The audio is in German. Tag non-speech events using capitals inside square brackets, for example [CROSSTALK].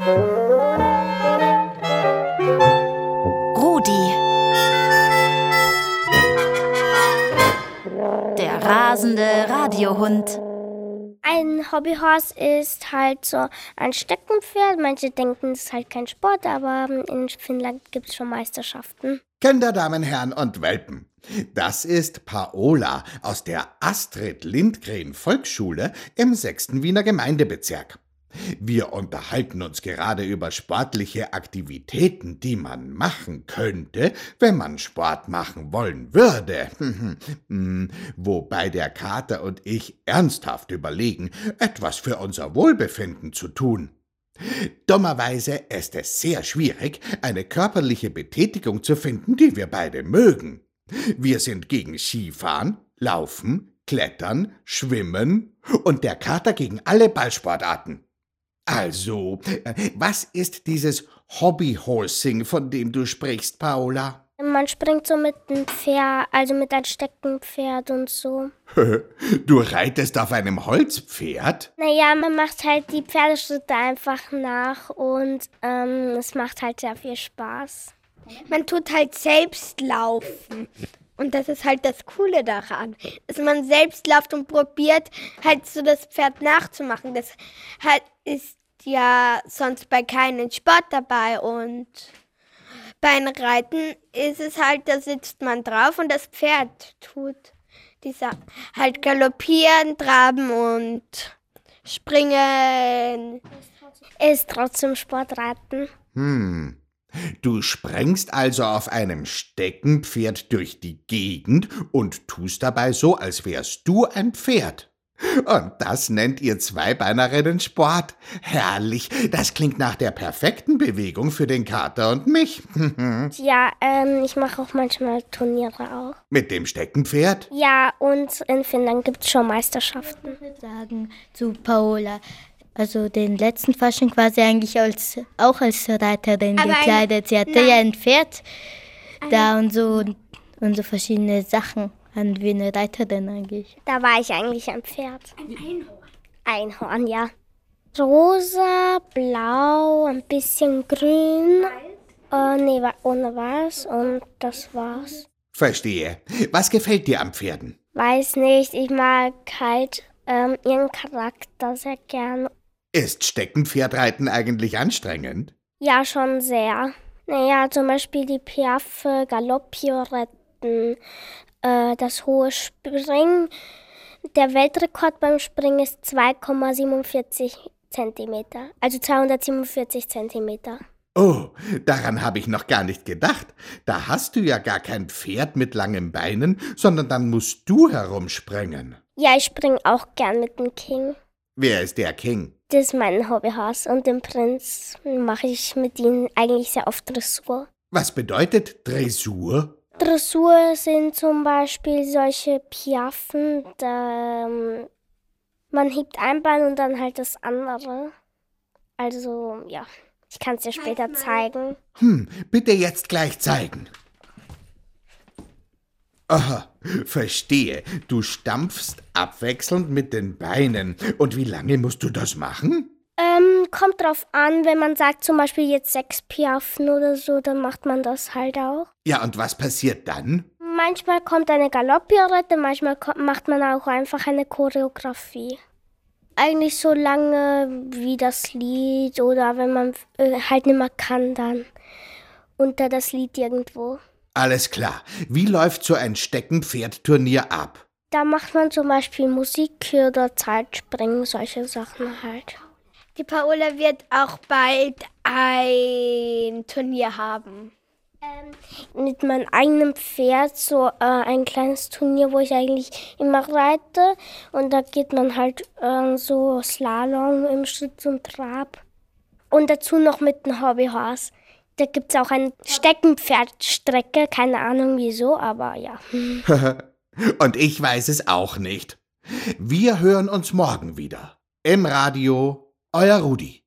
Rudi. Der rasende Radiohund. Ein Hobbyhorse ist halt so ein Steckenpferd. Manche denken, es ist halt kein Sport, aber in Finnland gibt es schon Meisterschaften. Kinder, Damen, Herren und Welpen. Das ist Paola aus der Astrid Lindgren Volksschule im 6. Wiener Gemeindebezirk. Wir unterhalten uns gerade über sportliche Aktivitäten, die man machen könnte, wenn man Sport machen wollen würde. [LAUGHS] Hm, wobei der Kater und ich ernsthaft überlegen, etwas für unser Wohlbefinden zu tun. Dummerweise ist es sehr schwierig, eine körperliche Betätigung zu finden, die wir beide mögen. Wir sind gegen Skifahren, Laufen, Klettern, Schwimmen und der Kater gegen alle Ballsportarten. Also, äh, was ist dieses Hobbyhorsing, von dem du sprichst, Paola? Man springt so mit einem Pferd, also mit einem Steckenpferd und so. [LAUGHS] du reitest auf einem Holzpferd? Naja, man macht halt die Pferdeschritte einfach nach und ähm, es macht halt sehr viel Spaß. Man tut halt selbst laufen. Und das ist halt das Coole daran, dass man selbst läuft und probiert, halt so das Pferd nachzumachen. Das halt ist ja sonst bei keinem Sport dabei und beim Reiten ist es halt, da sitzt man drauf und das Pferd tut dieser halt galoppieren, traben und springen. Ist trotzdem Sportreiten. Hm. Du sprengst also auf einem Steckenpferd durch die Gegend und tust dabei so, als wärst du ein Pferd. Und das nennt ihr Zweibeinerinnen Sport? Herrlich, das klingt nach der perfekten Bewegung für den Kater und mich. [LAUGHS] ja, ähm, ich mache auch manchmal Turniere auch. Mit dem Steckenpferd? Ja, und in Finnland gibt es schon Meisterschaften. Ich würde sagen zu Paola, also den letzten Fasching quasi eigentlich als, auch als Reiterin Aber gekleidet. Sie hatte nein. ja ein Pferd da und so und so verschiedene Sachen. An wie eine Reiterin eigentlich? Da war ich eigentlich ein Pferd. Ein Einhorn. Einhorn, ja. Rosa, blau, ein bisschen grün. Äh, nee, ohne was und das war's. Verstehe. Was gefällt dir am Pferden? Weiß nicht, ich mag halt ähm, ihren Charakter sehr gern. Ist Steckenpferdreiten eigentlich anstrengend? Ja, schon sehr. Naja, zum Beispiel die Piaffe, Galoppioretten, äh, das hohe Springen. Der Weltrekord beim Springen ist 2,47 Zentimeter, also 247 Zentimeter. Oh, daran habe ich noch gar nicht gedacht. Da hast du ja gar kein Pferd mit langen Beinen, sondern dann musst du herumspringen. Ja, ich springe auch gern mit dem King. Wer ist der King? Das ist mein Hobbyhaus und den Prinz mache ich mit ihm eigentlich sehr oft Dressur. Was bedeutet Dressur? Dressur sind zum Beispiel solche Piaffen, da ähm, man hebt ein Bein und dann halt das andere. Also, ja, ich kann es dir später zeigen. Hm, bitte jetzt gleich zeigen. Aha, verstehe. Du stampfst abwechselnd mit den Beinen. Und wie lange musst du das machen? Ähm, kommt drauf an, wenn man sagt zum Beispiel jetzt sechs Piaffen oder so, dann macht man das halt auch. Ja, und was passiert dann? Manchmal kommt eine Galopppirouette, manchmal macht man auch einfach eine Choreografie. Eigentlich so lange wie das Lied oder wenn man äh, halt nicht mehr kann, dann unter das Lied irgendwo. Alles klar. Wie läuft so ein Steckenpferdturnier ab? Da macht man zum Beispiel Musik oder Zeitspringen, solche Sachen halt. Die Paola wird auch bald ein Turnier haben. Ähm, mit meinem eigenen Pferd so äh, ein kleines Turnier, wo ich eigentlich immer reite. Und da geht man halt äh, so Slalom im Schritt zum Trab. Und dazu noch mit einem Hobbyhorse. Da gibt es auch eine Steckenpferdstrecke, keine Ahnung wieso, aber ja. [LAUGHS] Und ich weiß es auch nicht. Wir hören uns morgen wieder. Im Radio euer Rudi.